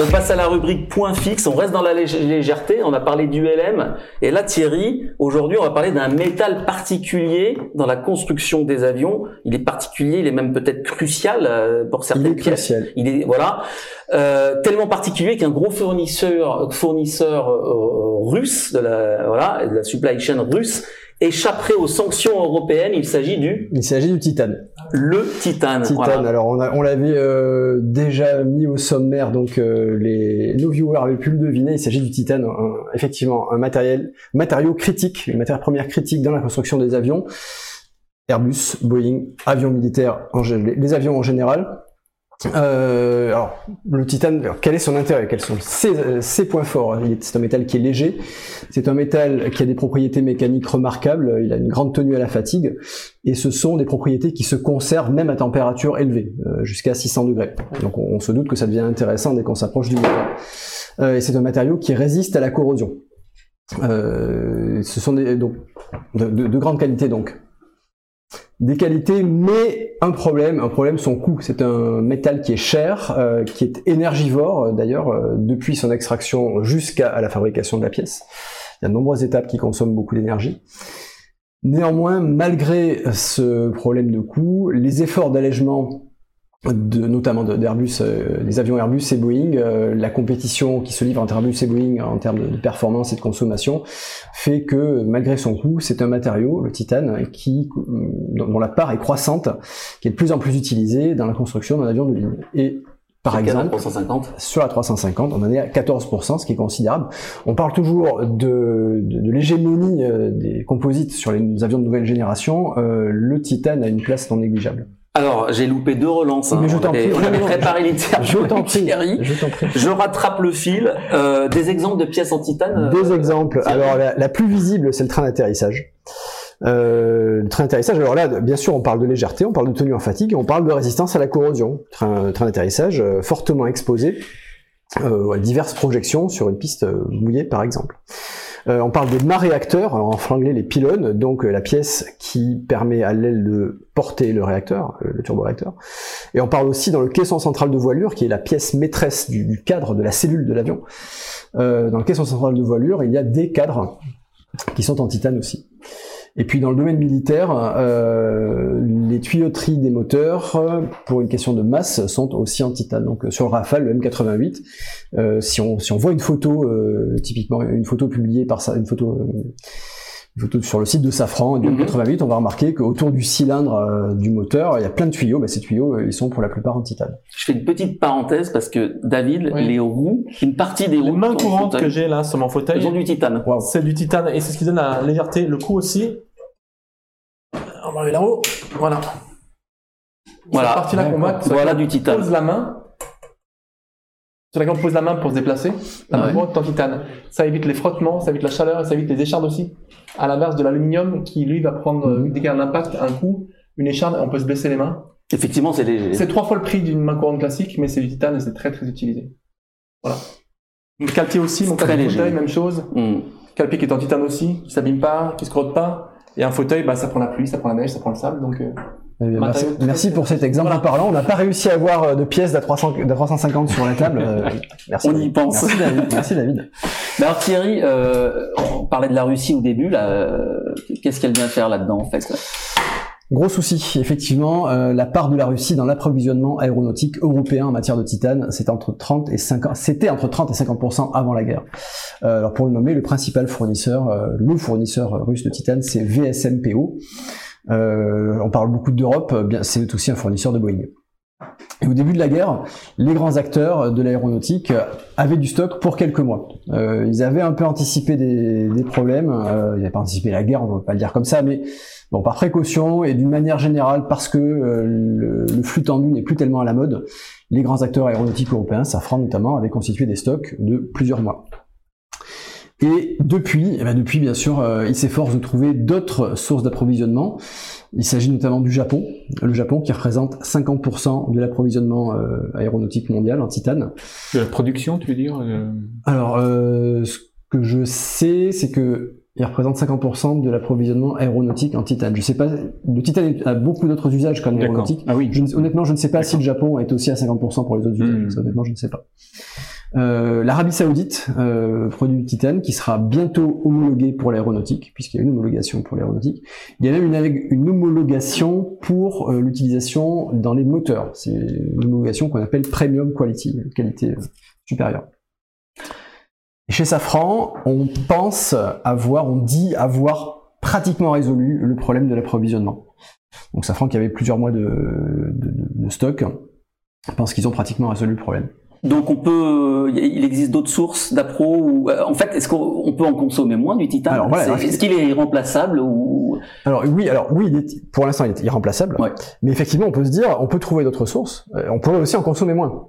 On passe à la rubrique point fixe. On reste dans la légèreté. On a parlé du LM. Et là, Thierry, aujourd'hui, on va parler d'un métal particulier dans la construction des avions. Il est particulier, il est même peut-être crucial euh, pour certaines il est pièces. Crucial. Il est voilà euh, tellement particulier qu'un gros fournisseur fournisseur euh, russe de la voilà de la supply chain russe échapperait aux sanctions européennes. Il s'agit du Il s'agit du titane. le titane. Titane. Voilà. Alors on, on l'avait euh, déjà mis au sommaire, donc euh, les nos viewers avaient pu le deviner. Il s'agit du titane, un- effectivement un matériel, matériau critique, une matière première critique dans la construction des avions. Airbus, Boeing, avions militaires, les avions en général. Euh, alors, le titane, quel est son intérêt? Quels sont ses, euh, ses points forts? C'est un métal qui est léger, c'est un métal qui a des propriétés mécaniques remarquables, il a une grande tenue à la fatigue, et ce sont des propriétés qui se conservent même à température élevée, euh, jusqu'à 600 degrés. Donc on, se doute que ça devient intéressant dès qu'on s'approche du métal. Euh, et c'est un matériau qui résiste à la corrosion. Ce sont des, donc, de, de- de donc. Des qualités, mais un problème, un problème son coût. C'est un métal qui est cher, euh, qui est énergivore euh, d'ailleurs euh, depuis son extraction jusqu'à la fabrication de la pièce. Il y a de nombreuses étapes qui consomment beaucoup d'énergie. Néanmoins, malgré ce problème de coût, les efforts d'allègement de, notamment de- d'Airbus, euh, des avions Airbus et Boeing, euh, la compétition qui se livre entre Airbus et Boeing en termes de, de performance et de consommation, fait que malgré son coût, c'est un matériau, le titane, qui, dont dont la part est croissante, qui est de plus en plus utilisé dans la construction d'un avion de ligne. Et par Sur exemple, 350. sur la 350, on en est à 14%, ce qui est considérable. On parle toujours de, de, de l'hégémonie euh, des composites sur les avions de nouvelle génération. Euh, le titane a une place non négligeable. Alors, j'ai loupé deux relances. hein. Mais je On t'en prie. On avait préparé littéralement Je t'en prie. Je t'en prie. Je rattrape le fil. Euh, des exemples de pièces en titane. Deux euh, exemples. Thierry. Alors la, la plus visible, c'est le train d'atterrissage. Euh, le train d'atterrissage, alors là, bien sûr, on parle de légèreté, on parle de tenue en fatigue, on parle de résistance à la corrosion. Train, train d'atterrissage euh, fortement exposé euh, à diverses projections sur une piste euh, mouillée, par exemple. Euh, on parle des mâts réacteurs, en franglais les pylônes, donc euh, la pièce qui permet à l'aile de porter le réacteur, euh, le turboréacteur. Et on parle aussi dans le caisson central de voilure, qui est la pièce maîtresse du, cadre de la cellule de l'avion. Dans le caisson central de voilure, il y a des cadres qui sont en titane aussi. Et puis dans le domaine militaire, euh, les tuyauteries des moteurs, euh, pour une question de masse, sont aussi en titane. Donc euh, sur le Rafale, le M88, euh, si, on, si on voit une photo, euh, typiquement une photo publiée par ça, une photo, euh, une photo sur le site de Safran du Mhm. M88, on va remarquer qu'autour du cylindre euh, du moteur, il y a plein de tuyaux. Bah, ces tuyaux, euh, ils sont pour la plupart en titane. Je fais une petite parenthèse parce que David, Oui. les roues, une partie des roues Les mains courantes que j'ai là sur mon fauteuil, elles ont du titane. C'est du titane et c'est ce qui donne la légèreté, le coup aussi. On va aller là-haut. Voilà. Voilà. Cette partie-là qu'on voit, Voilà du titane. pose la main. Sur laquelle on pose la main pour se déplacer. La Ouais. main droite en titane. Ça évite les frottements, ça évite la chaleur ça évite les échardes aussi. À l'inverse de l'aluminium qui lui va prendre, Mhm. dès qu'il y a un impact, un coup, une écharde, on peut se blesser les mains. Effectivement, c'est léger. C'est trois fois le prix d'une main courante classique, mais c'est du titane et c'est très très utilisé. Voilà. Le calpier aussi, mon fauteuil, même chose. Hmm. Calpier qui est en titane aussi, qui s'abîme pas, qui se crotte pas. Et un fauteuil, bah, ça prend la pluie, ça prend la neige, ça prend le sable, donc euh, Eh bien, merci, pour cet exemple Voilà. parlant. On n'a pas réussi à avoir euh, de pièces d'à 300 d'à 350 sur la table. Euh, merci. On y David. pense. Merci David. Merci David. Mais alors Thierry, euh, on parlait de la Russie au début. Là, euh, qu'est-ce qu'elle vient faire là-dedans en fait Gros souci, effectivement, euh, la part de la Russie dans l'approvisionnement aéronautique européen en matière de titane, c'est entre 30 et 50, c'était entre 30 et 50% avant la guerre. Euh, alors pour le nommer, le principal fournisseur, euh, le fournisseur russe de titane, c'est VSMPO. Euh, on parle beaucoup d'Europe, bien, c'est aussi un fournisseur de Boeing. Et au début de la guerre, les grands acteurs de l'aéronautique avaient du stock pour quelques mois. Euh, ils avaient un peu anticipé des, problèmes. Euh, ils n'avaient pas anticipé la guerre, on ne va pas le dire comme ça, mais bon, par précaution et d'une manière générale, parce que euh, le, flux tendu n'est plus tellement à la mode, les grands acteurs aéronautiques européens, Safran notamment, avaient constitué des stocks de plusieurs mois. Et depuis, eh ben depuis bien sûr, ils s'efforcent de trouver d'autres sources d'approvisionnement. Il s'agit notamment du Japon, le Japon qui représente 50% de l'approvisionnement euh, aéronautique mondial en titane. De la production, tu veux dire euh, Alors, euh, ce que je sais, c'est que il représente 50% de l'approvisionnement aéronautique en titane. Je sais pas, le titane a beaucoup d'autres usages qu'en aéronautique. Ah oui. Je honnêtement, je ne sais pas si le Japon est aussi à 50% pour les autres usages. Hmm. Ça, honnêtement, je ne sais pas. Euh, L'Arabie Saoudite euh, produit du titane qui sera bientôt homologué pour l'aéronautique, puisqu'il y a une homologation pour l'aéronautique. Il y a même une, homologation pour euh, l'utilisation dans les moteurs. C'est une homologation qu'on appelle Premium Quality, qualité supérieure. Chez Safran, on pense avoir, on dit avoir pratiquement résolu le problème de l'approvisionnement. Donc Safran qui avait plusieurs mois de stock, pense qu'ils ont pratiquement résolu le problème. Donc on peut, il existe d'autres sources d'appro ou en fait est-ce qu'on peut en consommer moins du titane? Alors, voilà, Est-ce qu'il est irremplaçable ou? Alors oui, alors oui, il est- pour l'instant il est irremplaçable, Ouais. mais effectivement on peut se dire, on peut trouver d'autres sources, euh, on pourrait aussi en consommer moins.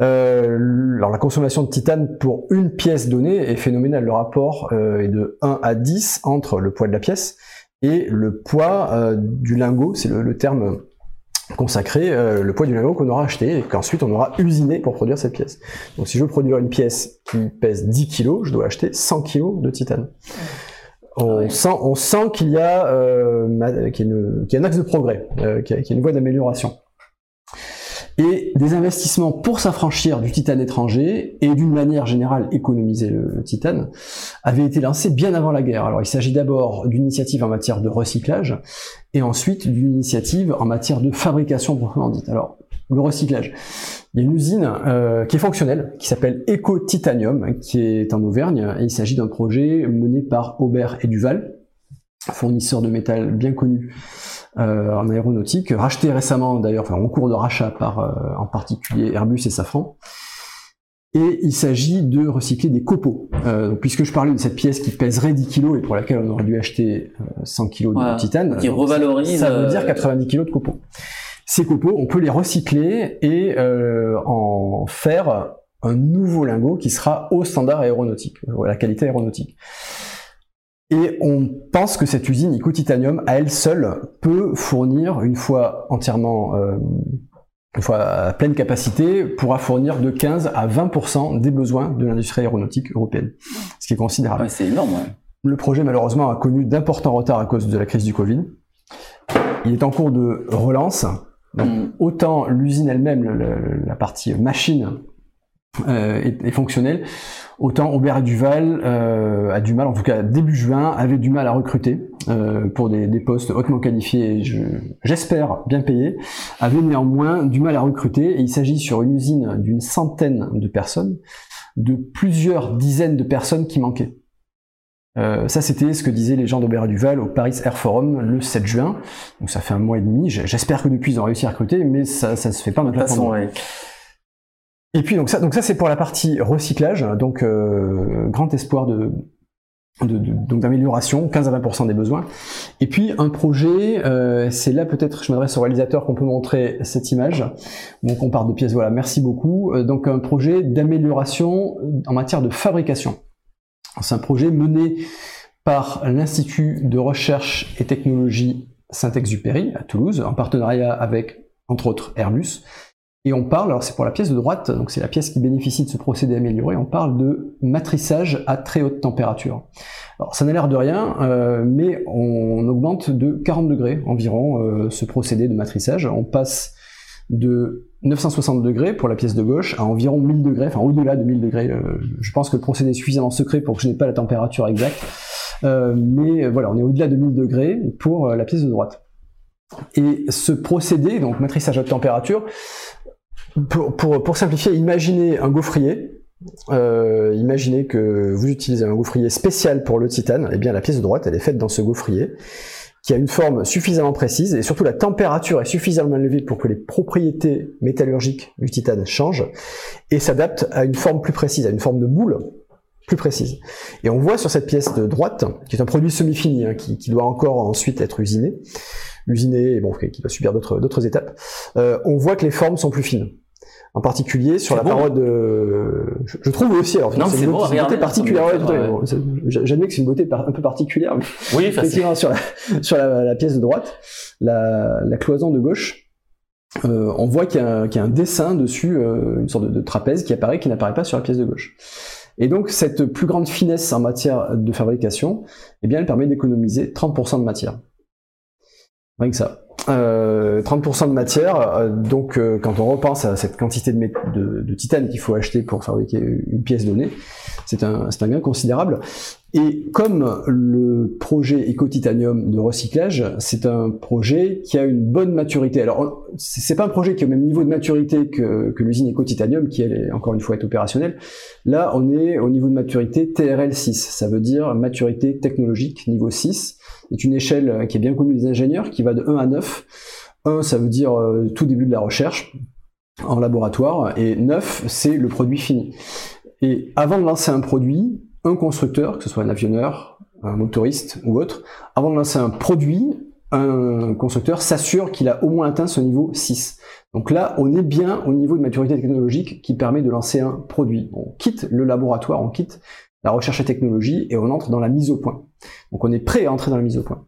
Euh, alors la consommation de titane pour une pièce donnée est phénoménale, le rapport euh, est de 1 à 10 entre le poids de la pièce et le poids euh, du lingot, c'est le, le terme consacré, euh, le poids du lingot qu'on aura acheté et qu'ensuite on aura usiné pour produire cette pièce. Donc si je veux produire une pièce qui pèse 10 kg, je dois acheter 100 kg de titane. On Ouais. sent, on sent qu'il y a, euh, y a, y un axe de progrès, euh, qu'il y a, qu'il y a une voie d'amélioration. Et des investissements pour s'affranchir du titane étranger et d'une manière générale économiser le, titane avaient été lancés bien avant la guerre. Alors il s'agit d'abord d'une initiative en matière de recyclage et ensuite d'une initiative en matière de fabrication proprement dite. Alors le recyclage. Il y a une usine euh, qui est fonctionnelle, qui s'appelle Eco Titanium, qui est en Auvergne, et il s'agit d'un projet mené par Aubert et Duval, fournisseur de métal bien connu euh, en aéronautique, racheté récemment d'ailleurs, enfin en cours de rachat par euh, en particulier Airbus et Safran. Et il s'agit de recycler des copeaux. Euh, puisque je parlais de cette pièce qui pèserait 10 kg et pour laquelle on aurait dû acheter euh, 100 kg de Voilà, titane, qui revalorise ça veut dire 90 kg de copeaux. Ces copeaux, on peut les recycler et en faire un nouveau lingot qui sera au standard aéronautique, à la qualité aéronautique. Et on pense que cette usine Ico Titanium, à elle seule, peut fournir, une fois entièrement, euh, une fois à pleine capacité, pourra fournir de 15 à 20% des besoins de l'industrie aéronautique européenne. Ce qui est considérable. ouais, c'est énorme. ouais. Le projet, malheureusement, a connu d'importants retards à cause de la crise du Covid. Il est en cours de relance. Donc, Mm. autant l'usine elle-même, le- le- la partie machine, euh, est, est fonctionnelle, autant Aubert Duval euh, a du mal, en tout cas début juin, avait du mal à recruter euh, pour des, des postes hautement qualifiés, je- j'espère bien payés, avait néanmoins du mal à recruter, et il s'agit sur une usine d'une centaine de personnes, de plusieurs dizaines de personnes qui manquaient. Euh, ça, c'était ce que disaient les gens d'Aubert Duval au Paris Air Forum le 7 juin. Donc ça fait un mois et demi. J'espère que depuis ils ont réussi à recruter, mais ça, ça se fait pas maintenant. Et puis donc ça, donc ça c'est pour la partie recyclage. Donc euh, grand espoir de, d'amélioration, 15 à 20% des besoins. Et puis un projet, euh, c'est là peut-être, je m'adresse au réalisateur qu'on peut montrer cette image. Donc on part de pièces. Voilà, merci beaucoup. Euh, donc un projet d'amélioration en matière de fabrication. C'est un projet mené par l'Institut de recherche et technologie Saint-Exupéry à Toulouse, en partenariat avec, entre autres, Airbus. Et on parle, alors c'est pour la pièce de droite, donc c'est la pièce qui bénéficie de ce procédé amélioré, on parle de matrissage à très haute température. Alors ça n'a l'air de rien, euh, mais on augmente de 40 degrés environ euh, ce procédé de matrissage. On passe de 960 degrés pour la pièce de gauche à environ 1000 degrés, enfin au-delà de 1000 degrés. euh, je pense que le procédé est suffisamment secret pour que je n'ai pas la température exacte. Mais voilà, on est au-delà de 1000 degrés pour la pièce de droite. Et ce procédé, donc matrissage à haute température, pour, simplifier, imaginez un gaufrier. Euh, imaginez que vous utilisez un gaufrier spécial pour le titane. Eh bien, la pièce de droite, elle est faite dans ce gaufrier qui a une forme suffisamment précise et surtout la température est suffisamment élevée pour que les propriétés métallurgiques du titane changent et s'adaptent à une forme plus précise, à une forme de boule plus précise. Et on voit sur cette pièce de droite, qui est un produit semi-fini, hein, qui, qui doit encore ensuite être usiné, usiné, et bon, qui doit subir d'autres étapes, euh, on voit que les formes sont plus fines. En particulier sur la paroi de, je, je trouve aussi. Alors c'est une, beau beauté- beauté particulière. ouais. Bon, J'admets que c'est une beauté un peu particulière. mais Oui, effectivement sur la sur la, la pièce de droite, la, la cloison de gauche, euh, on voit qu'il y, a un- qu'il y a un dessin dessus, euh, une sorte de, de trapèze qui apparaît, qui n'apparaît pas sur la pièce de gauche. Et donc cette plus grande finesse en matière de fabrication, eh bien, elle permet d'économiser 30% de matière. Rien que ça. euh, 30% de matière. euh, donc, euh, quand on repense à cette quantité de, titane qu'il faut acheter pour fabriquer une pièce donnée, c'est un gain considérable. Et comme le projet Eco-Titanium de recyclage, c'est un projet qui a une bonne maturité. Alors, c'est pas un projet qui est au même niveau de maturité que, que l'usine Eco-Titanium, qui elle est encore une fois est opérationnelle. Là, on est au niveau de maturité TRL 6. Ça veut dire maturité technologique niveau 6. C'est une échelle qui est bien connue des ingénieurs, qui va de 1 à 9. 1, ça veut dire euh, tout début de la recherche en laboratoire, et 9, c'est le produit fini. Et avant de lancer un produit, un constructeur, que ce soit un avionneur, un motoriste ou autre, avant de lancer un produit, un constructeur s'assure qu'il a au moins atteint ce niveau 6. Donc là, on est bien au niveau de maturité technologique qui permet de lancer un produit. On quitte le laboratoire, on quitte la recherche et technologie et on entre dans la mise au point. Donc on est prêt à entrer dans la mise au point.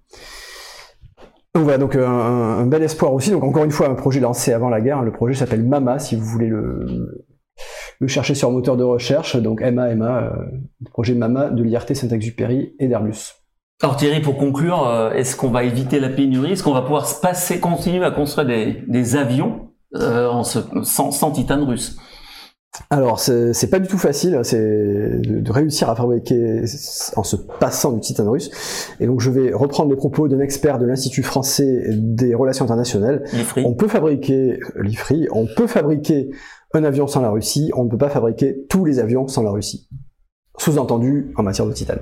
Donc voilà, donc euh, un, un bel espoir aussi. Donc encore une fois, un projet lancé avant la guerre. Le projet s'appelle MAMA, si vous voulez le, chercher sur moteur de recherche. Donc MAMA, euh, le projet MAMA de l'IRT Saint-Exupéry et d'Airbus. Alors Thierry, pour conclure, euh, est-ce qu'on va éviter la pénurie? Est-ce qu'on va pouvoir se passer, continuer à construire des, avions euh, sans, sans titane russe? Alors, c'est pas du tout facile, c'est de, de réussir à fabriquer en se passant du titane russe. Et donc, je vais reprendre les propos d'un expert de l'Institut français des relations internationales. On peut fabriquer l'IFRI, on peut fabriquer un avion sans la Russie, on ne peut pas fabriquer tous les avions sans la Russie. Sous-entendu en matière de titane.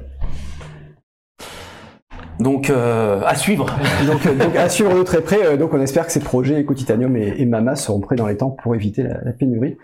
Donc, euh, à suivre. Donc, euh, donc à suivre de très près, euh, donc on espère que ces projets Eco-Titanium et, et MAMA seront prêts dans les temps pour éviter la- la pénurie.